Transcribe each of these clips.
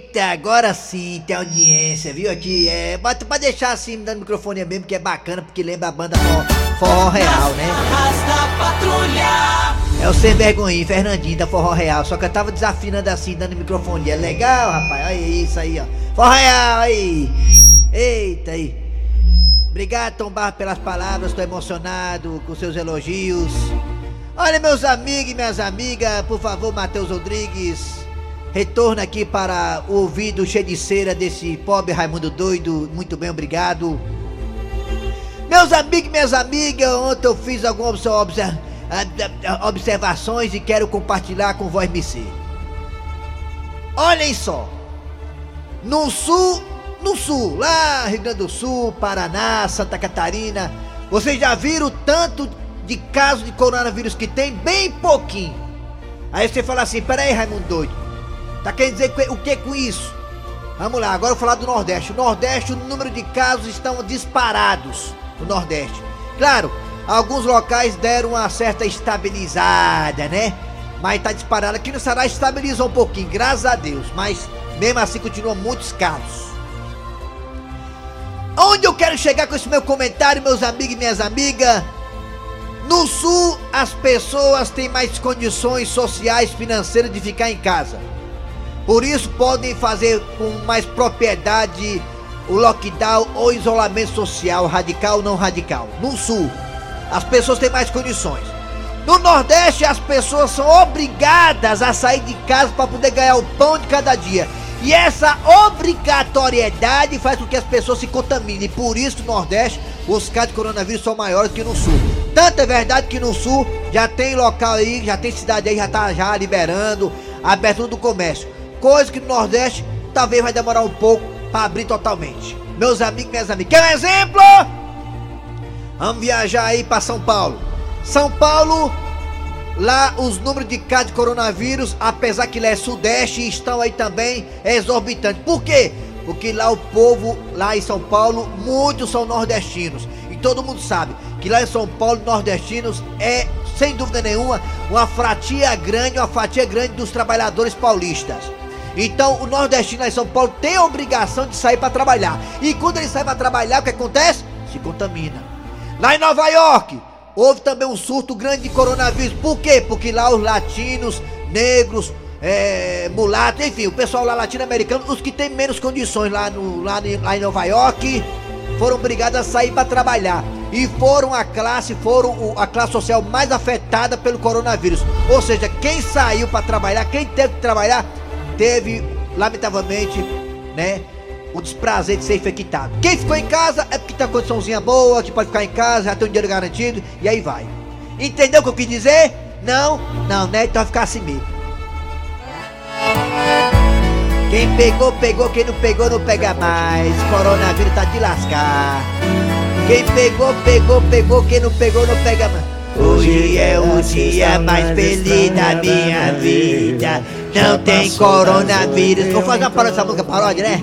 Eita, agora sim tem audiência, viu? Aqui é. Bota pra deixar assim, me dando microfone mesmo, que é bacana, porque lembra a banda Forró, forró Real, né? É o sem vergonha, Fernandinho da Forró Real. Só que eu tava desafinando assim, dando microfone. É legal, rapaz. Olha isso aí, ó. Forró Real aí. Eita aí. Obrigado, Tom Barro, pelas palavras. Tô emocionado com seus elogios. Olha, meus amigos e minhas amigas, por favor, Matheus Rodrigues. Retorno aqui para o ouvido cheio de cera desse pobre Raimundo doido. Muito bem, obrigado. Meus amigos minhas amigas, ontem eu fiz algumas obser observações e quero compartilhar com vós, MC. Olhem só. No sul, no sul, lá Rio Grande do Sul, Paraná, Santa Catarina, vocês já viram tanto de casos de coronavírus que tem? Bem pouquinho. Aí você fala assim, peraí Raimundo doido, tá querendo dizer o que com isso? Vamos lá, agora eu vou falar do Nordeste. O Nordeste, o número de casos estão disparados no Nordeste. Claro, alguns locais deram uma certa estabilizada, né? Mas tá disparado. Aqui no Ceará estabilizou um pouquinho, graças a Deus. Mas mesmo assim continuam muitos casos. Onde eu quero chegar com esse meu comentário, meus amigos e minhas amigas? No sul, as pessoas têm mais condições sociais, financeiras de ficar em casa. Por isso, podem fazer com mais propriedade o lockdown ou isolamento social, radical ou não radical. No sul, as pessoas têm mais condições. No Nordeste, as pessoas são obrigadas a sair de casa para poder ganhar o pão de cada dia. E essa obrigatoriedade faz com que as pessoas se contaminem. Por isso, no Nordeste, os casos de coronavírus são maiores que no Sul. Tanto é verdade que no Sul já tem local aí, já tem cidade aí, já tá já liberando a abertura do comércio. Coisa que no Nordeste talvez vai demorar um pouco para abrir totalmente. Meus amigos, minhas amigas, quer um exemplo? Vamos viajar aí para São Paulo. São Paulo, lá os números de casos de coronavírus, apesar que lá é sudeste, estão aí também exorbitantes. Por quê? Porque lá o povo, lá em São Paulo, muitos são nordestinos. E todo mundo sabe que lá em São Paulo, nordestinos é, sem dúvida nenhuma, uma fatia grande, uma fatia grande dos trabalhadores paulistas. Então o nordestino lá em São Paulo tem a obrigação de sair para trabalhar. E quando ele sai para trabalhar, o que acontece? Se contamina. Lá em Nova York, houve também um surto grande de coronavírus. Por quê? Porque lá os latinos, negros, é, mulatos, enfim, o pessoal lá latino-americano, os que têm menos condições lá, no, lá, lá em Nova York, foram obrigados a sair para trabalhar. E foram a classe, foram a classe social mais afetada pelo coronavírus. Ou seja, quem saiu para trabalhar, quem teve que trabalhar, teve, lamentavelmente, né? o desprazer de ser infectado. Quem ficou em casa é porque tem uma condiçãozinha boa, que pode ficar em casa, já tem um dinheiro garantido, e aí vai. Entendeu o que eu quis dizer? Não? Não, né? Então vai ficar assim mesmo. Quem pegou, pegou, quem não pegou, não pega mais. Coronavírus tá de lascar. Quem pegou, pegou, pegou, quem não pegou, não pega mais. Hoje é o dia mais feliz da minha vida. Não tem coronavírus. Vou fazer uma paródia dessa música, paródia, né?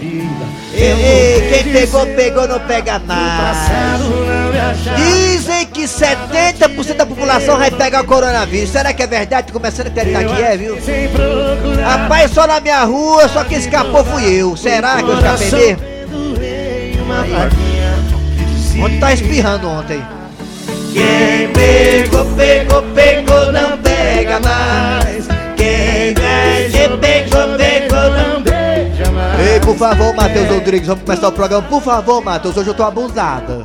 Ei, quem pegou, pegou, não pega mais. Dizem que 70% da população vai pegar o coronavírus. Será que é verdade? Começando a acreditar que é, viu? Rapaz, só na minha rua, só quem escapou fui eu. Será que eu escapei mesmo? Ontem tá espirrando ontem. Quem pegou, pegou, pegou, não pega mais. Não Ei, por favor, Matheus Rodrigues, vamos começar o programa. Por favor, Matheus, hoje eu tô abusada.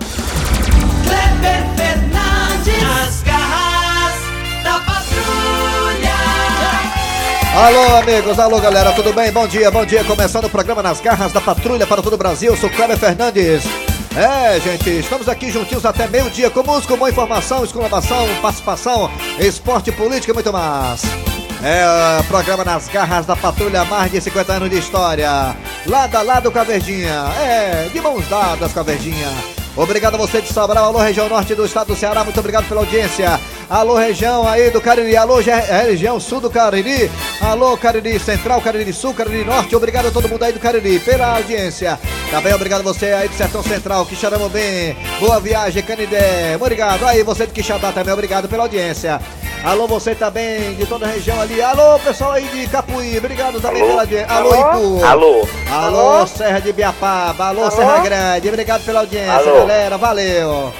Kleber Fernandes, nas garras da patrulha. Alô, amigos, alô, galera, tudo bem? Bom dia, bom dia. Começando o programa Nas Garras da Patrulha para todo o Brasil. Eu sou Kleber Fernandes. É, gente, estamos aqui juntinhos até meio-dia com música, boa informação, exclamação, participação, esporte, política e muito mais. É programa Nas Garras da Patrulha, mais de 50 anos de história. Lado a lado com a Verdinha. É, de mãos dadas com a Verdinha. Obrigado a você de Sobral, alô região norte do estado do Ceará, muito obrigado pela audiência. Alô região aí do Cariri, alô região sul do Cariri, alô Cariri Central, Cariri Sul, Cariri Norte, obrigado a todo mundo aí do Cariri pela audiência. Também obrigado a você aí do Sertão Central, que chamamos bem. Boa viagem, Canidé. Obrigado. Aí você de Quixadá também, obrigado pela audiência. Alô, você também de toda a região ali. Alô, pessoal aí de Capuí. Obrigado também Alô? pela audiência. Alô, Ipu. Alô. Alô, Serra de Biapaba. Alô, Alô? Serra Grande. Obrigado pela audiência, Alô? galera. Valeu.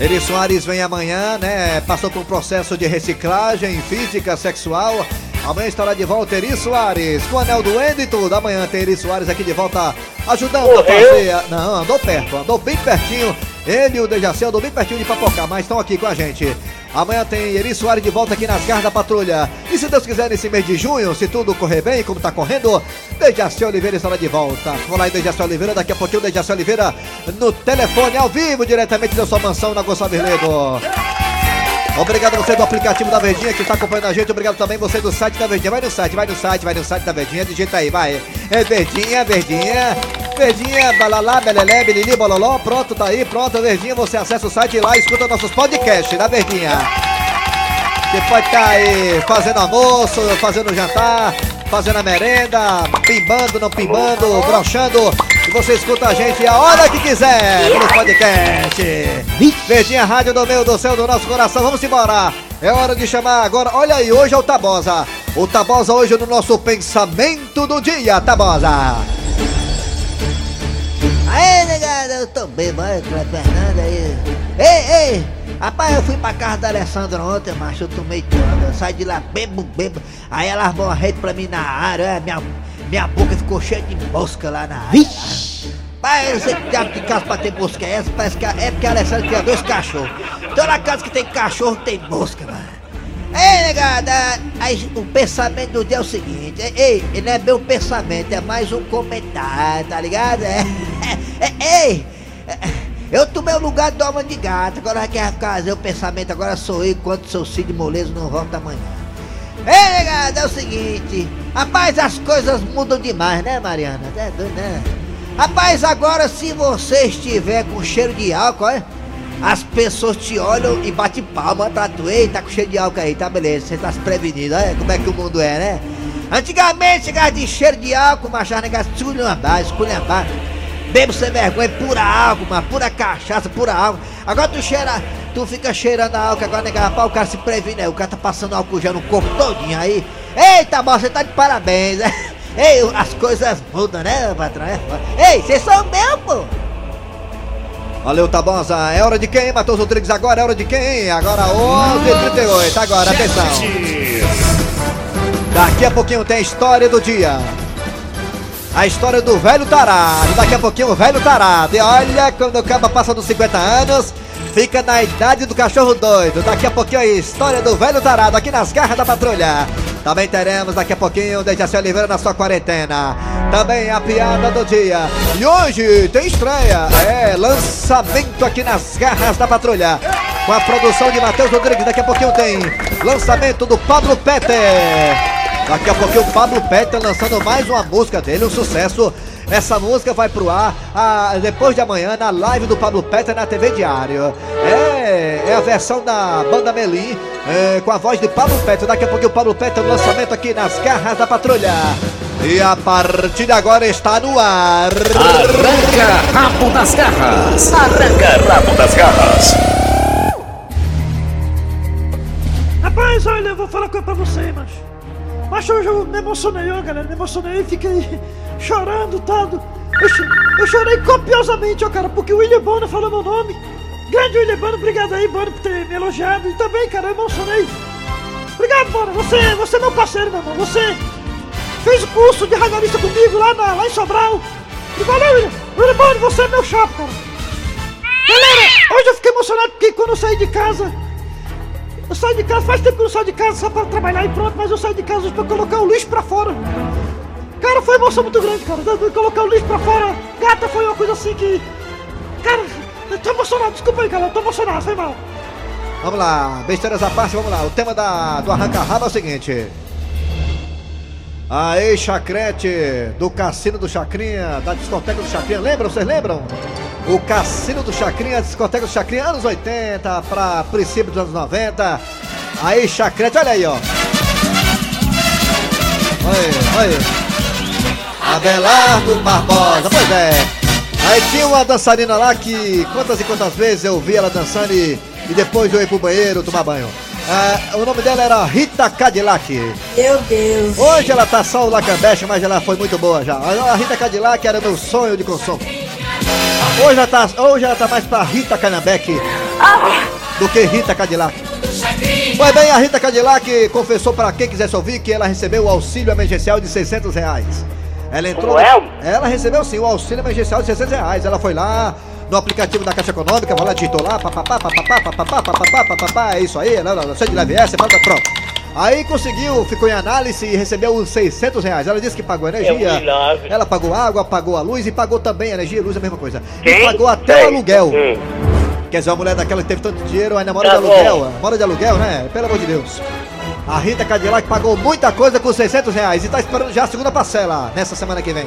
Eri Soares vem amanhã, né? Passou por um processo de reciclagem física, sexual. Amanhã estará de volta Eri Soares, com o anel do e tudo. Amanhã tem Eri Soares aqui de volta, ajudando Morreu? a fazer. Não, andou perto, andou bem pertinho. Ele e o Dejaci andou bem pertinho de papocar, mas estão aqui com a gente. Amanhã tem Eri Soares de volta aqui nas garras da patrulha. E se Deus quiser, nesse mês de junho, se tudo correr bem, como tá correndo, Dejaci Oliveira estará de volta. Vamos lá em Dejaci Oliveira, daqui a pouquinho Dejaci Oliveira no telefone, ao vivo, diretamente da sua mansão na Gonçalves Ledo. Obrigado você do aplicativo da Verdinha que está acompanhando a gente. Obrigado também você do site da Verdinha. Vai no site, vai no site, vai no site da Verdinha. Digita aí, vai. É Verdinha, Verdinha. Verdinha, balalá, belelé, bilili, bololó. Pronto, tá aí, pronto, Verdinha. Você acessa o site lá e escuta nossos podcasts da Verdinha. Você pode estar tá aí fazendo almoço, fazendo jantar, fazendo a merenda, pimbando, não pimbando, brochando. E você escuta a gente a hora que quiser no podcast. Verdinha Rádio do meio do céu do nosso coração. Vamos embora. É hora de chamar agora. Olha aí, hoje é o Tabosa. O Tabosa hoje no nosso pensamento do dia, Tabosa. Aê, negada, eu tô bem, vai, Fernanda aí. Ei, ei, rapaz, eu fui pra casa da Alessandra ontem, macho, eu tomei tanto. Eu saí de lá bebo, bebo. Aí ela armou uma rede pra mim na área, é, minha, minha boca ficou cheia de mosca lá na área. Vixe! Pai, eu sei que diabo de casa pra ter mosca é essa, parece que é porque a Alessandra tinha dois cachorros. Então na casa que tem cachorro tem mosca, mano. Ei, negada, o pensamento do dia é o seguinte, ei, não é meu pensamento, é mais um comentário, tá ligado? É, é, é, ei, é, eu tomei o lugar do alma de gato, agora quer fazer o pensamento, agora sou eu, enquanto seu Cid Moleso não volta amanhã. Ei, negada, é o seguinte, rapaz, as coisas mudam demais, né, Mariana? É doido, né? Rapaz, agora se você estiver com cheiro de álcool, olha as pessoas te olham e bate palma pra tu. Ei, tá com cheiro de álcool aí, tá beleza, você tá se prevenindo, olha como é que o mundo é, né? Antigamente chegava de cheiro de álcool, machava negócio esculhambar, esculhambar. Bebo sem vergonha, pura álcool, mano, pura cachaça, pura álcool. Agora tu cheira, tu fica cheirando álcool, agora negava pau, o cara se previne, o cara tá passando álcool já no corpo todinho aí. Eita, bom, você tá de parabéns, né? Ei, as coisas mudam, né, patrão? É Ei, vocês são meu, pô! Valeu, Tabosa. É hora de quem, Matheus Rodrigues? Agora é hora de quem? Agora 11h38. Agora, atenção. Daqui a pouquinho tem a história do dia. A história do velho tarado. Daqui a pouquinho o velho tarado. E olha, quando o caba passa dos 50 anos, fica na idade do cachorro doido. Daqui a pouquinho a história do velho tarado aqui nas garras da patrulha. Também teremos daqui a pouquinho o Dejaci Oliveira na sua quarentena. Também a piada do dia. E hoje tem estreia. É, lançamento aqui nas garras da patrulha. Com a produção de Matheus Rodrigues. Daqui a pouquinho tem lançamento do Pablo Peter. Daqui a pouquinho o Pablo Peter lançando mais uma música dele, um sucesso. Essa música vai pro ar a, depois de amanhã na live do Pablo Peter na TV Diário. É, é a versão da banda Melim é, com a voz de Pablo Petro. Daqui a pouco o Pablo Petro, lançamento aqui nas garras da patrulha. E a partir de agora está no ar. Arranca rabo das garras. Arranca rabo das garras. Rapaz, olha, eu vou falar uma coisa pra você, macho. Mas hoje eu me emocionei, ó, galera. Me emocionei, fiquei chorando, todo. Eu, eu chorei copiosamente, ó, cara, porque o William Bonner falou meu nome. Grande William Bono, obrigado aí, Bono, por ter me elogiado. E também, cara, eu emocionei. Obrigado, Bono. Você, você é meu parceiro, meu irmão. Você fez o curso de radialista comigo lá, na, lá em Sobral. E valeu, William. William Bono, você é meu chapa, cara. Galera, hoje eu fiquei emocionado porque quando eu saí de casa. Eu saí de casa, faz tempo que eu não saio de casa só pra trabalhar e pronto, mas eu saí de casa hoje pra colocar o lixo pra fora. Cara, foi uma emoção muito grande, cara. Colocar o lixo pra fora. Gata, foi uma coisa assim que. Cara, eu tô emocionado, desculpa aí, galera, tô emocionado, foi mal. Vamos lá, besteiras à parte, vamos lá. O tema da, do arranca-rabo é o seguinte. A ex-chacrete do Cassino do Chacrinha, da discoteca do Chacrinha, lembram? Vocês lembram? O Cassino do Chacrinha, a discoteca do Chacrinha, anos 80 para princípio dos anos 90. A ex-chacrete, olha aí, ó. Olha aí, olha aí. Abelardo Barbosa, pois é. Aí tinha uma dançarina lá que quantas e quantas vezes eu vi ela dançando e, e depois eu ia pro banheiro tomar banho. Ah, o nome dela era Rita Cadillac. Meu Deus. Hoje ela tá só o lacambeche, mas ela foi muito boa já. A Rita Cadillac era meu sonho de consumo. Hoje ela tá, hoje ela tá mais pra Rita Canambeque do que Rita Cadillac. Pois bem, a Rita Cadillac confessou para quem quisesse ouvir que ela recebeu o auxílio emergencial de 600 reais. Ela entrou. Como é? Ela recebeu sim o auxílio emergencial de 600 reais. Ela foi lá no aplicativo da Caixa Econômica, vai lá, digitou lá, papapá, papapá, papapá, papapá, papapá, é isso aí, não, não, sei de leve essa, pronto. Aí conseguiu, ficou em análise e recebeu os 600 reais. Ela disse que pagou energia, É um ela pagou água, pagou a luz e pagou também energia e luz, a mesma coisa. E Quem? pagou até o aluguel. Hum. Quer dizer, uma mulher daquela que teve tanto dinheiro, ainda mora Tá de aluguel, mora de aluguel, né? Pelo amor de Deus. A Rita Cadillac pagou muita coisa com 600 reais e tá esperando já a segunda parcela nessa semana que vem.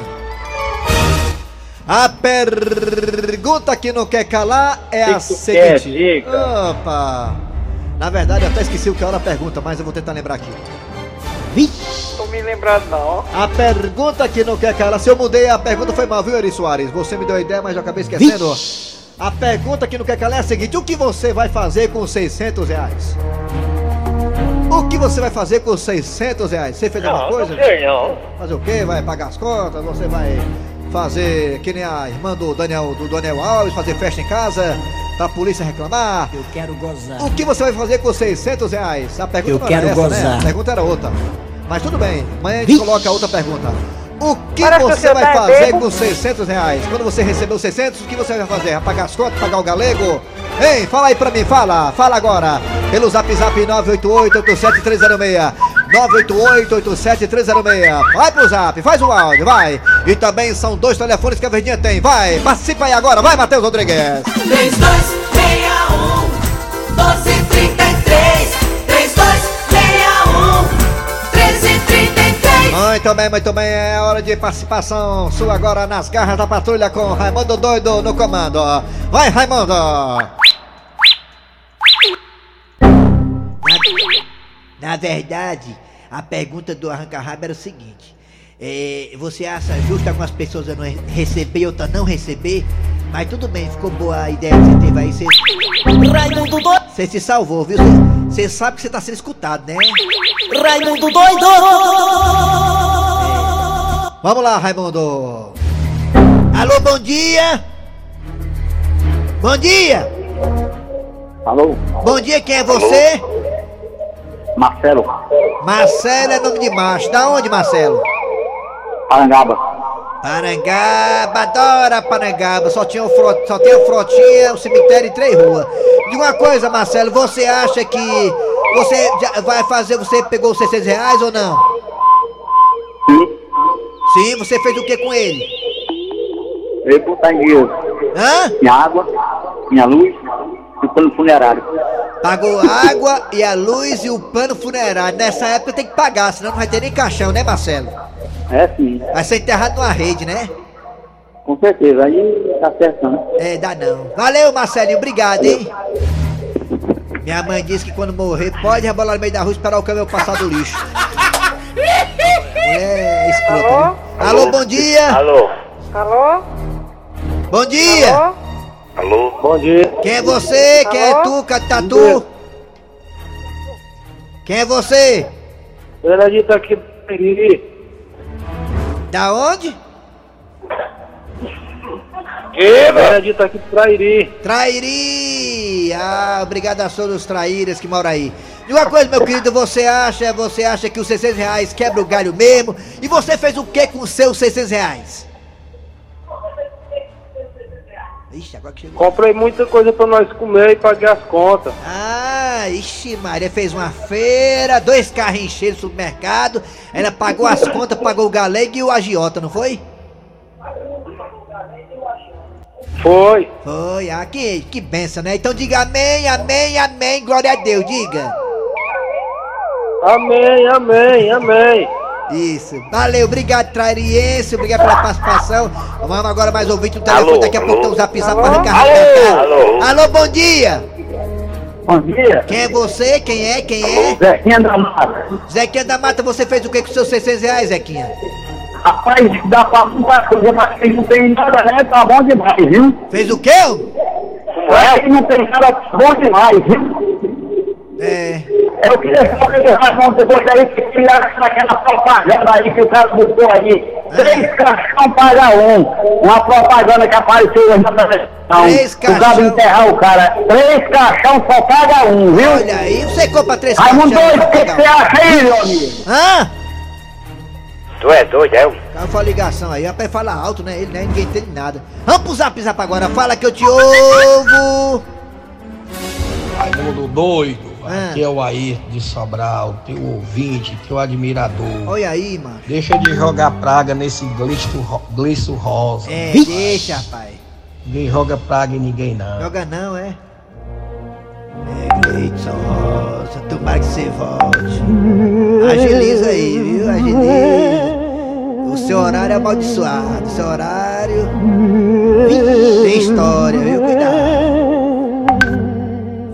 A pergunta que não quer calar é a Que seguinte. quer? Opa! Na verdade, eu até esqueci o que era a pergunta, mas eu vou tentar lembrar aqui. Tô me lembrando não. A pergunta que não quer calar. Se eu mudei, a pergunta foi mal, viu, Eri Soares? Você me deu a ideia, mas eu acabei esquecendo. A pergunta que não quer calar é a seguinte: O que você vai fazer com 600 reais? O que você vai fazer com 600 reais? Você fez alguma Não, coisa? não sei não. Fazer o quê? Vai pagar as contas? Você vai fazer que nem a irmã do Daniel, do Daniel Alves, fazer festa em casa? Pra polícia reclamar? Eu quero gozar. O que você vai fazer com 600 reais? A pergunta Eu não era quero essa, né? gozar. A pergunta era outra. Mas tudo bem, amanhã a gente Vixe. coloca outra pergunta. O que Parece que você vai tá fazer bebo. com 600 reais? Quando você recebeu 600, o que você vai fazer? Vai pagar as contas, pagar o galego? Ei, fala aí pra mim, fala, fala agora. Pelo zap zap 988-87306. 988-87306. Vai pro zap, faz o áudio, vai. E também são dois telefones que a Verdinha tem, vai. Participa aí agora, vai, Matheus Rodrigues. 3261 Muito bem, muito bem, é hora de participação sua agora nas garras da patrulha com Raimundo Doido no comando. Vai, Raimundo! Na verdade, a pergunta do arranca-rabo era o seguinte: é, você acha justo algumas pessoas não re- receber e outras não receber? Mas tudo bem, ficou boa a ideia que você teve aí. Você, Raimundo doido você se salvou, viu? Você, você sabe que você tá sendo escutado, né? Raimundo doido Vamos lá, Raimundo! Alô, bom dia! Bom dia! Alô? Bom dia, quem é você? Marcelo, Marcelo é nome de macho. Da onde, Marcelo? Parangaba. Parangaba, adora Parangaba. Só tinha, um fro... Só tem a frotinha, o cemitério e três ruas. Diga uma coisa, Marcelo, você acha que você vai fazer, você pegou os 600 reais ou não? Sim, Sim, você fez o que com ele? eu botar em dia Hã? minha água, minha luz e o plano funerário. Pagou a água e a luz e o plano funerário. Nessa época tem que pagar, senão não vai ter nem caixão, né, Marcelo? É sim, Vai ser enterrado numa rede, né? com certeza. Aí tá certo, né? É, dá não. Valeu, Marcelinho, obrigado, hein? Minha mãe disse que quando morrer pode rebolar no meio da rua e esperar o caminhão passar do lixo. É, escrota, né? Alô, bom dia! Alô? Bom dia! Alô? Bom dia. Quem é você? Quem é tu, Catatu? Quem é você? Bernadito aqui, Periri. Da onde? Bernadito aqui, Trairi. Trairi! Ah, obrigado a todos os traíras que moram aí. E uma coisa, meu querido, você acha, você acha que os 600 reais quebra o galho mesmo? E você fez o que com os seus 600 reais? Ixi, agora que chegou. Comprei muita coisa pra nós comer e paguei as contas. Ah, ixi, Maria fez uma feira, dois carros encheios no supermercado, ela pagou as contas, pagou o galego e o agiota, não foi? Foi. Foi, ah, que, que benção, né? Então diga amém, amém, amém, glória a Deus, diga. Amém, amém, amém. Isso, valeu, obrigado, Trairiense, obrigado pela participação. Vamos agora mais ouvinte no telefone, Alô, daqui a pouco tem um zap zap para arrancar Alô, alô? Alô, bom dia! Bom dia. Quem é você? Quem é? Quem é? Zequinha da Mata. Zequinha da Mata, você fez o que com seus 600 reais, Zequinha? Rapaz, dá pra muita coisa, mas quem não tem nada, né? Tá bom demais, viu? Fez o quê? É, quem não tem nada, tá bom demais, viu? É, Eu queria saber do Raimundo depois daí que tiraram aquela propaganda aí que o cara botou aí. Três caixão paga um. Uma propaganda que apareceu aí na televisão. Três O cara caixão. enterrar o cara. Três caixão só paga um, viu? Olha aí, você compra três Raimundo caixão, doido, o que que você acha aí, meu amigo? Hã? Tu é doido, é? Cara, foi a ligação aí, rapaz, fala alto, né? Ele, né? Ninguém entende nada. Vamos pro zap zap agora, fala que eu te ouvo. Raimundo doido, Ah. aqui é o Ayrton de Sobral, teu ouvinte, teu admirador. Olha aí, mano. Deixa de jogar praga nesse glisto, ro- glisto rosa. É, deixa, rapaz. Ninguém joga praga em ninguém não. Joga não, é? É, Gleidson Rosa, tomara que você volte. Agiliza aí, viu? Agiliza. O seu horário é amaldiçoado. O seu horário. Ih, Tem história, viu? Cuidado.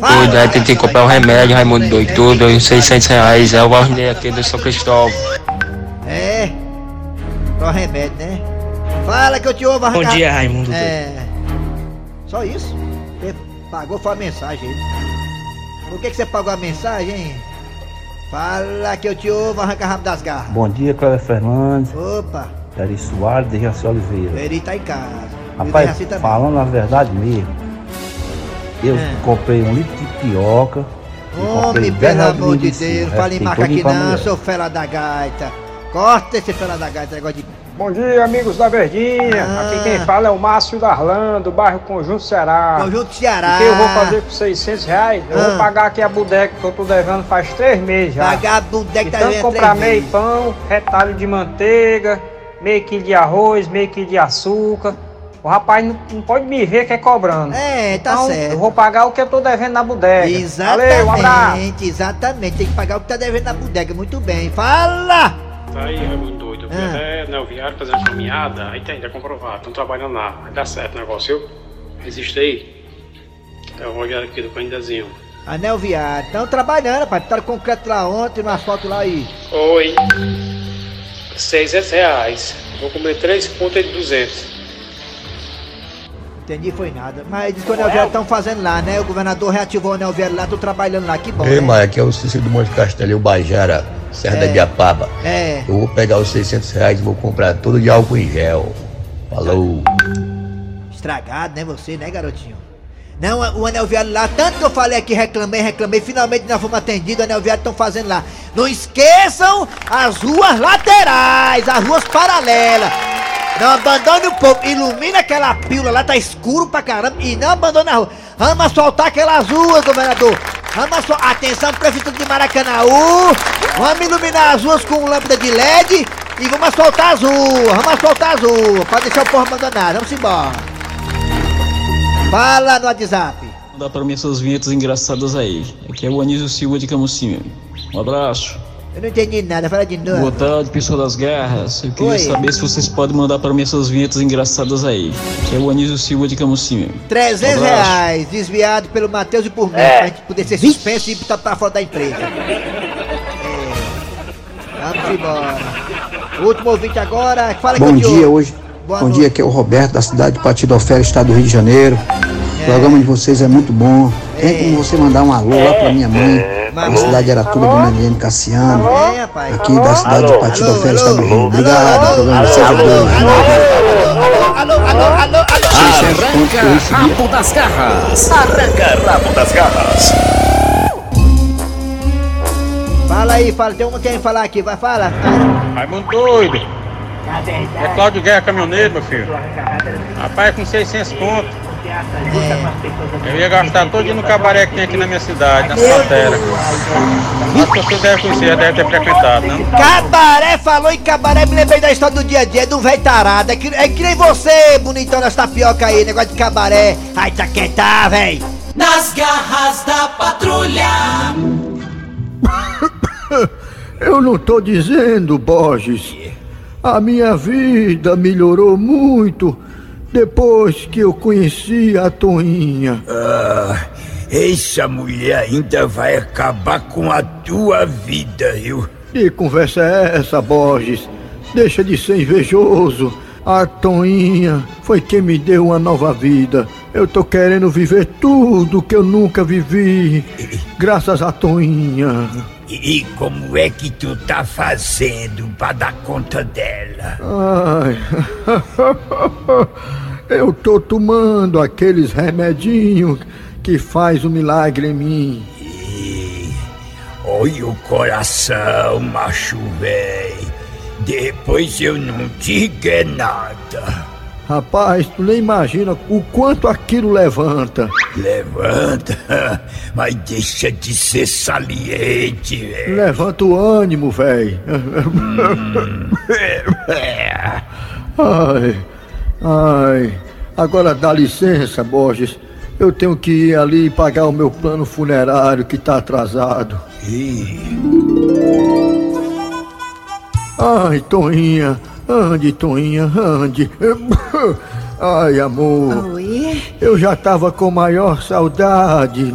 Fala, Doido, aí tem que comprar um remédio, Raimundo doido, tudo, uns 600 reais. É o Arnei aqui do São Cristóvão. É. Qual remédio, né? Fala que eu te ouvo, Bom arrancar- dia, Raimundo. É. Só isso? Você pagou foi a mensagem aí. Por que, que você pagou a mensagem, hein? Fala que eu te ouvo, arranca rabo das garras. Bom dia, Cléber Fernandes, Opa, Dari Soares, de Jaci Oliveira. Veri tá em casa. E Rapaz, também. falando a verdade mesmo, eu É. comprei um litro de pioca. comprei Homem, 10 pelo amor de. Deus, fala em marca aqui não, mulher. sou fela da gaita. Corta esse fela da gaita, negócio de. Bom dia, amigos da Verdinha. Ah. Aqui quem fala é o Márcio Darlan, do bairro Conjunto Ceará. Conjunto Ceará. O que eu vou fazer com 600 reais? Eu Ah. vou pagar aqui a bodeca que eu tô devendo faz três meses já. Vagabundo que tá Então vendo comprar três meio pão, retalho de manteiga, meio quilo de arroz, meio quilo de açúcar. O rapaz não, não pode me ver que é cobrando. É, tá então, certo. Eu vou pagar o que eu tô devendo na bodega. Exatamente, Valeu, um abraço. exatamente. Tem que pagar o que tá devendo na bodega. Muito bem. Fala! Tá aí, Raimundo doido. Eu fui Ah. até no viário fazer uma caminhada, aí tem, já comprovado. Estão trabalhando lá. Vai dar certo o negócio, viu? Existe aí. É o Rogério aqui do Candidazinho. Anel Viário. Estão trabalhando, pai. Botaram concreto lá ontem, no asfalto lá aí. Oi. 600 reais. Vou comer 3 pontas de 200. Entendi, foi nada. Mas diz que o Anel Viário estão fazendo lá, né? O governador reativou o Anel Viário lá, tô trabalhando lá. Que bom, Ei, né? Maia, aqui é o Cícero do Monte Castelo, o Bajara, Serra da É. Diapaba. É. Eu vou pegar os 600 reais e vou comprar tudo de álcool em gel. Falou. Estragado, né, você, né, garotinho? Não, o Anel Viário lá, tanto que eu falei aqui, reclamei, reclamei, finalmente nós fomos atendidos, o Anel Viário estão fazendo lá. Não esqueçam as ruas laterais, as ruas paralelas. Não abandone o povo, ilumina aquela pílula lá, tá escuro pra caramba, e não abandone a rua. Vamos asfaltar aquelas ruas, governador. Vamos asfaltar, atenção, prefeitura de Maracanaú. Vamos iluminar as ruas com lâmpada de LED e vamos asfaltar as ruas, vamos asfaltar as ruas, pra deixar o povo abandonado, vamos embora. Fala no WhatsApp. Mandar para mim essas vinhetas engraçadas aí. Aqui é o Anísio Silva de Camusim. Um abraço. Eu não entendi nada, fala de novo. Boa tarde, pessoal das garras. Eu queria Oi. saber se vocês podem mandar para mim essas vinhetas engraçadas aí. Aqui é o Anísio Silva de Camusim. 300 Um abraço. reais, desviado pelo Matheus e por mim, É. pra gente poder ser suspenso e botar pra fora da empresa. É. Vamos embora. O último ouvinte agora, fala que Bom dia hoje. Boa Bom noite. dia, aqui é o Roberto da cidade de Patidofé, estado do Rio de Janeiro. O programa de vocês é muito bom. Tem como você mandar um alô lá pra minha mãe, na cidade de Aratuba, Dona Eliane Cassiano. É. Aqui da cidade de Patidofé, estado do Rio. Obrigado, o programa de vocês é bom. Alô, alô, alô, alô. Arranca rabo das garras. Arranca rabo das garras. Fala aí, fala, tem um quem falar aqui, vai, fala. Raimundo doido. É Cláudio Guerra Caminhoneiro, meu filho. Rapaz, com 600 pontos. Eu ia gastar todo no cabaré que tem aqui na minha cidade, na Santera. Acho que você deve conhecer, deve ter frequentado, né? Cabaré, falou em cabaré, me lembrei da história do dia a dia, do velho tarado. É que, é que nem você, bonitão das tapioca aí, negócio de cabaré. Ai, tá quieta, véi. Nas garras da patrulha. Eu não tô dizendo, Borges. A minha vida melhorou muito depois que eu conheci a Toinha. Ah, essa mulher ainda vai acabar com a tua vida, viu? Que conversa é essa, Borges? Deixa de ser invejoso. A Toinha foi quem me deu uma nova vida. Eu tô querendo viver tudo que eu nunca vivi, graças à Toinha. E, e como é que tu tá fazendo pra dar conta dela? Ai, eu tô tomando aqueles remedinhos que faz o milagre em mim. Olha o coração, macho véi. Depois eu não digo é nada. Rapaz, tu nem imagina o quanto aquilo levanta. Levanta, mas deixa de ser saliente, velho. Levanta o ânimo, velho. ai, ai. Agora dá licença, Borges. Eu tenho que ir ali e pagar o meu plano funerário que tá atrasado. Ai, Toinha, ande, Toinha, ande. Ai, amor. Oi? Eu já tava com maior saudade.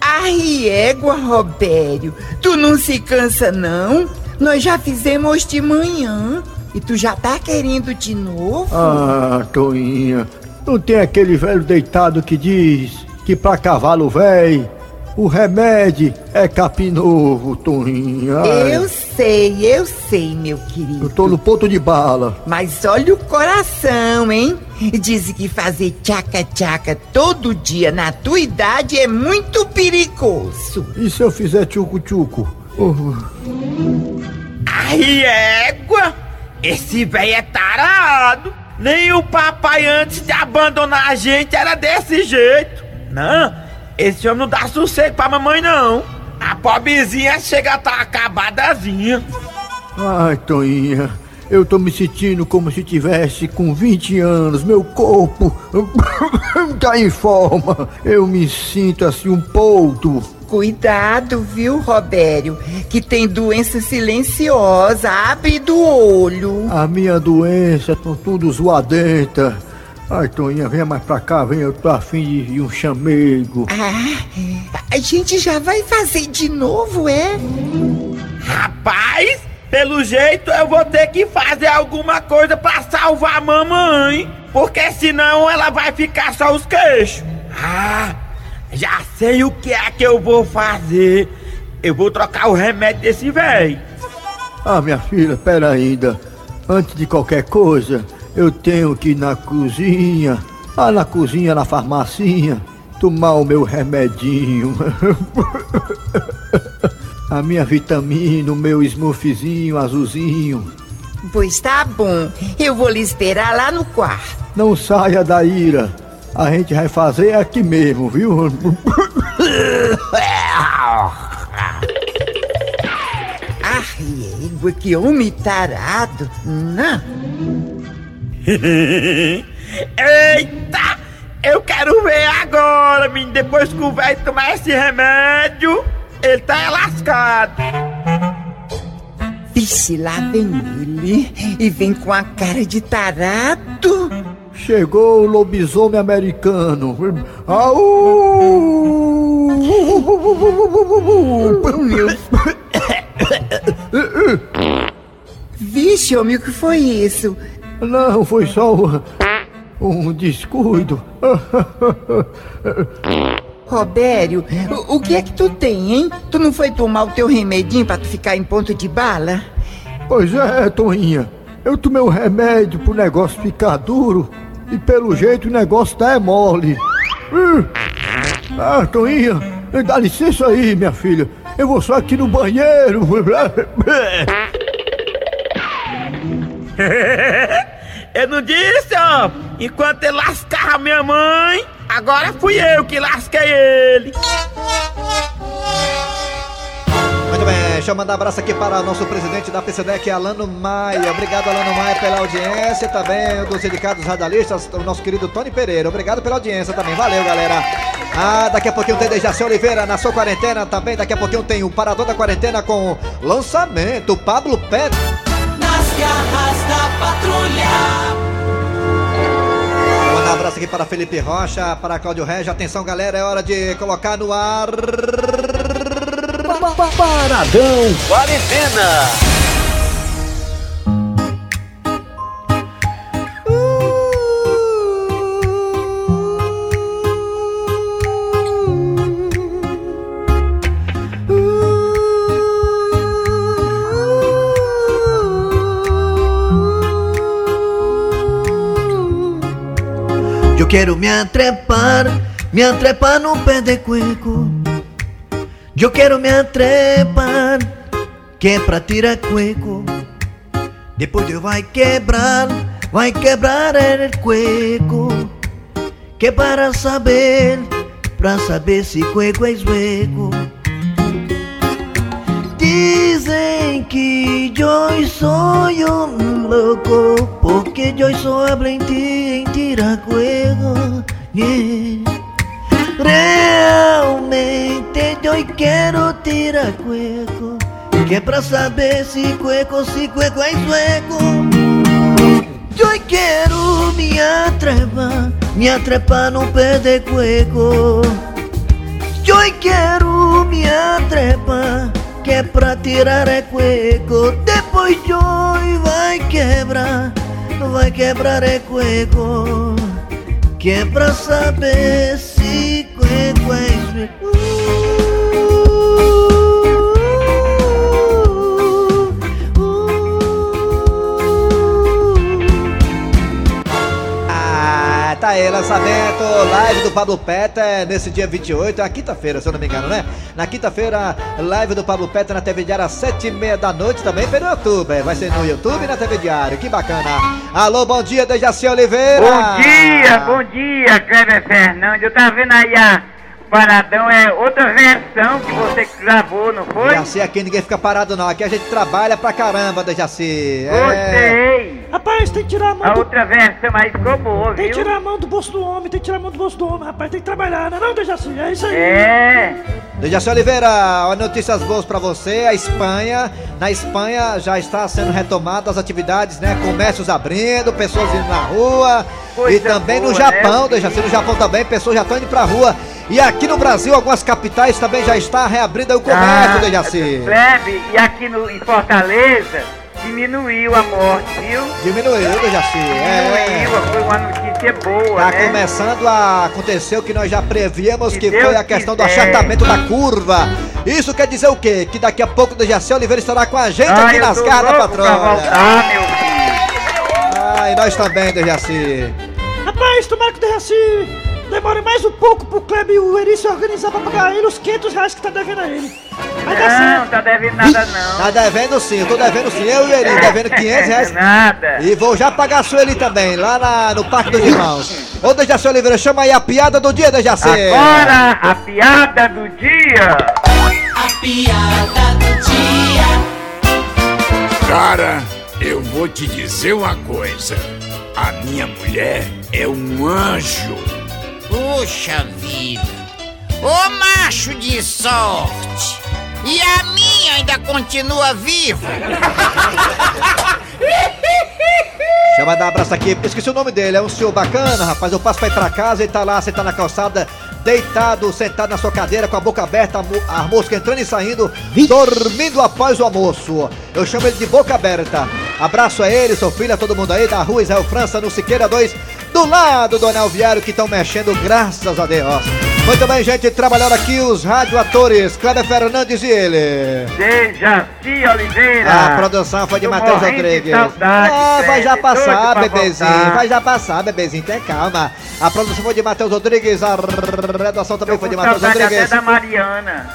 Ai, égua, Robério. Tu não se cansa, não? Nós já fizemos de manhã. E tu já tá querendo de novo? Ah, Toinha, não tem aquele velho deitado que diz que pra cavalo velho o remédio é capim novo, Toinha. Ai, Eu sei, eu sei, meu querido. Eu tô no ponto de bala. Mas olha o coração, hein? Dizem que fazer tchaca-tchaca todo dia na tua idade é muito perigoso. E se eu fizer tchucu-tchucu? Oh, Ai, égua! Esse velho é tarado! Nem o papai antes de abandonar a gente era desse jeito! Não, esse homem não dá sossego pra mamãe, não! A pobrezinha chega a tá acabadazinha! Ai, Toinha, eu tô me sentindo como se tivesse com 20 anos. Meu corpo tá em forma. Eu me sinto assim um poldo. Cuidado, viu, Robério? Que tem doença silenciosa. Abre do olho. A minha doença tá tudo zoadenta. Ai, Toinha, venha mais pra cá, venha. Eu tô afim de, de um chamego. Ah, a gente já vai fazer de novo, é? Rapaz, pelo jeito eu vou ter que fazer alguma coisa pra salvar a mamãe. Porque senão ela vai ficar só os queixos. Ah, já sei o que é que eu vou fazer. Eu vou trocar o remédio desse velho. Ah, minha filha, pera ainda. Antes de qualquer coisa, eu tenho que ir na cozinha. Ah, na cozinha, na farmacinha. Tomar o meu remedinho. A minha vitamina, o meu smoothzinho azulzinho. Pois tá bom. Eu vou lhe esperar lá no quarto. Não saia da ira. A gente vai fazer aqui mesmo, viu? Ah, égua, que homem tarado. Não. Eita! Eu quero ver agora, menino. Depois que o velho tomar esse remédio, ele tá lascado. Vixe, lá vem ele. E vem com a cara de tarado. Chegou o lobisomem americano. Vixe, homem, o que foi isso? Não, foi só um, um descuido. Robério, o, o que é que tu tem, hein? Tu não foi tomar o teu remedinho pra tu ficar em ponto de bala? Pois é, Toninha. Eu tomei o remédio pro negócio ficar duro e pelo jeito o negócio tá é mole. Ah, Toninha, dá licença aí, minha filha. Eu vou só aqui no banheiro. eu não disse, ó. Enquanto ele lascava minha mãe, agora fui eu que lasquei ele. Muito bem, deixa eu mandar um abraço aqui para o nosso presidente da PCDEC, Alano Maia. Obrigado, Alano Maia, pela audiência. Também dos dedicados radialistas, o nosso querido Tony Pereira. Obrigado pela audiência também. Valeu, galera. Ah, daqui a pouquinho tem Dejaci Oliveira na sua quarentena também. Daqui a pouquinho tem o Parador da Quarentena com lançamento. Pablo Pet. Garras da patrulha. Vou mandar um abraço aqui para Felipe Rocha, para Cláudio Regis. Atenção, galera, é hora de colocar no ar. Paradão Quarentena. Quero me atrepar, me atrepar no pé de cueco. Eu quero me atrepar, que é pra tirar cueco. Depois eu vai quebrar, vai quebrar el cueco. Que é para saber, pra saber se cueco é sueco. Dizem que eu sou um louco Porque eu sou hablante em tirar cueco yeah. Realmente eu quero tirar cueco Que é pra saber se cueco, se cueco é sueco. Eu quero me atrepar, me atrepar no pé de cueco Eu quero me atrepar que é pra tirar é cueco. Depois Joy vai quebrar Vai quebrar é cueco Que é pra saber se aí, lançamento, live do Pablo Peta nesse dia 28, é quinta-feira, se eu não me engano, né? Na quinta-feira, live do Pablo Peta na TV Diário às sete e meia da noite, também pelo YouTube. Vai ser no YouTube e na TV Diário, que bacana. Alô, bom dia, Dejaci Oliveira. Bom dia, bom dia, Kleber Fernandes. Eu tava vendo aí a Paradão, é outra versão que você gravou, não foi? Dejaci, aqui ninguém fica parado não, aqui a gente trabalha pra caramba, Dejaci. É. Gostei. Rapaz, tem que tirar a mão A do... outra versão aí ficou boa, Tem viu? que tirar a mão do bolso do homem, tem que tirar a mão do bolso do homem, rapaz, tem que trabalhar, né não, Dejaci? É isso aí. É. Dejaci Oliveira, ó, notícias boas pra você. A Espanha, na Espanha já está sendo retomadas as atividades, né? Comércios abrindo, pessoas indo na rua. Coisa e também no boa, Japão, né? Dejaci, no Japão também, pessoas já estão indo pra rua. E aqui no Brasil, algumas capitais também já está reabrindo aí o comércio, Ah, Dejaci. Kleber, e aqui no, em Fortaleza diminuiu a morte, viu? Diminuiu, Dejaci. É. Diminuiu, foi uma notícia boa, Tá né? começando a acontecer o que nós já prevíamos, que Deus foi a questão do quiser. achatamento da curva. Isso quer dizer o quê? Que daqui a pouco o Dejaci Oliveira estará com a gente Ah, aqui nas garras patrona. voltar, meu filho. Ah, e nós também, Dejaci. Rapaz, tomara que o Dejaci demore mais um pouco pro Kleber e o Eri se organizar pra pagar ele os 500 reais que tá devendo a ele. Vai dar Não, certo. tá devendo nada não. Tá devendo sim, eu tô devendo sim. Eu e o Eri, devendo 500 reais. Nada. E vou já pagar a Sueli também, lá na- no Parque dos Irmãos. Ô, Dejaci Oliveira, chama aí a piada do dia, Dejaci. Agora, a piada do dia. A piada do dia. Cara, eu vou te dizer uma coisa. A minha mulher é um anjo. Puxa vida! Ô macho de sorte! E a minha ainda continua viva! Chama um abraço aqui, esqueci o nome dele, é um senhor bacana, rapaz. Eu passo pra ir pra casa, ele tá lá, sentado na calçada, deitado, sentado na sua cadeira, com a boca aberta, a mosca entrando e saindo, dormindo após o almoço. Eu chamo ele de boca aberta. Abraço a ele, seu filho, a todo mundo aí da rua Israel França, no Siqueira 2, do lado do Anel Viário, que estão mexendo, graças a Deus. Muito bem, gente, trabalharam aqui os radioatores, Cléber Fernandes e ele. Dejaci Oliveira. A produção foi de Matheus Rodrigues. saudade, Ah, vai já passar, bebezinho. voltar. Vai já passar, bebezinho. Tem calma. A produção foi de Matheus Rodrigues. A redação também foi de Matheus Rodrigues. da Mariana.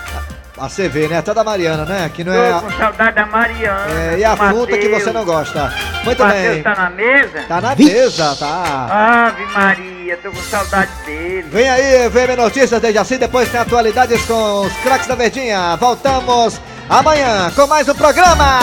A CV, né? Até da Mariana, né? Que não Tô é. com saudade da Mariana. é, e a do fruta que Mateus. você não gosta. Muito Mateus bem. tá na mesa? Tá na mesa, tá. Ave Maria, tô com saudade dele. Vem aí, VM Notícias desde assim, depois tem atualidades com os craques da Verdinha. Voltamos amanhã com mais um programa.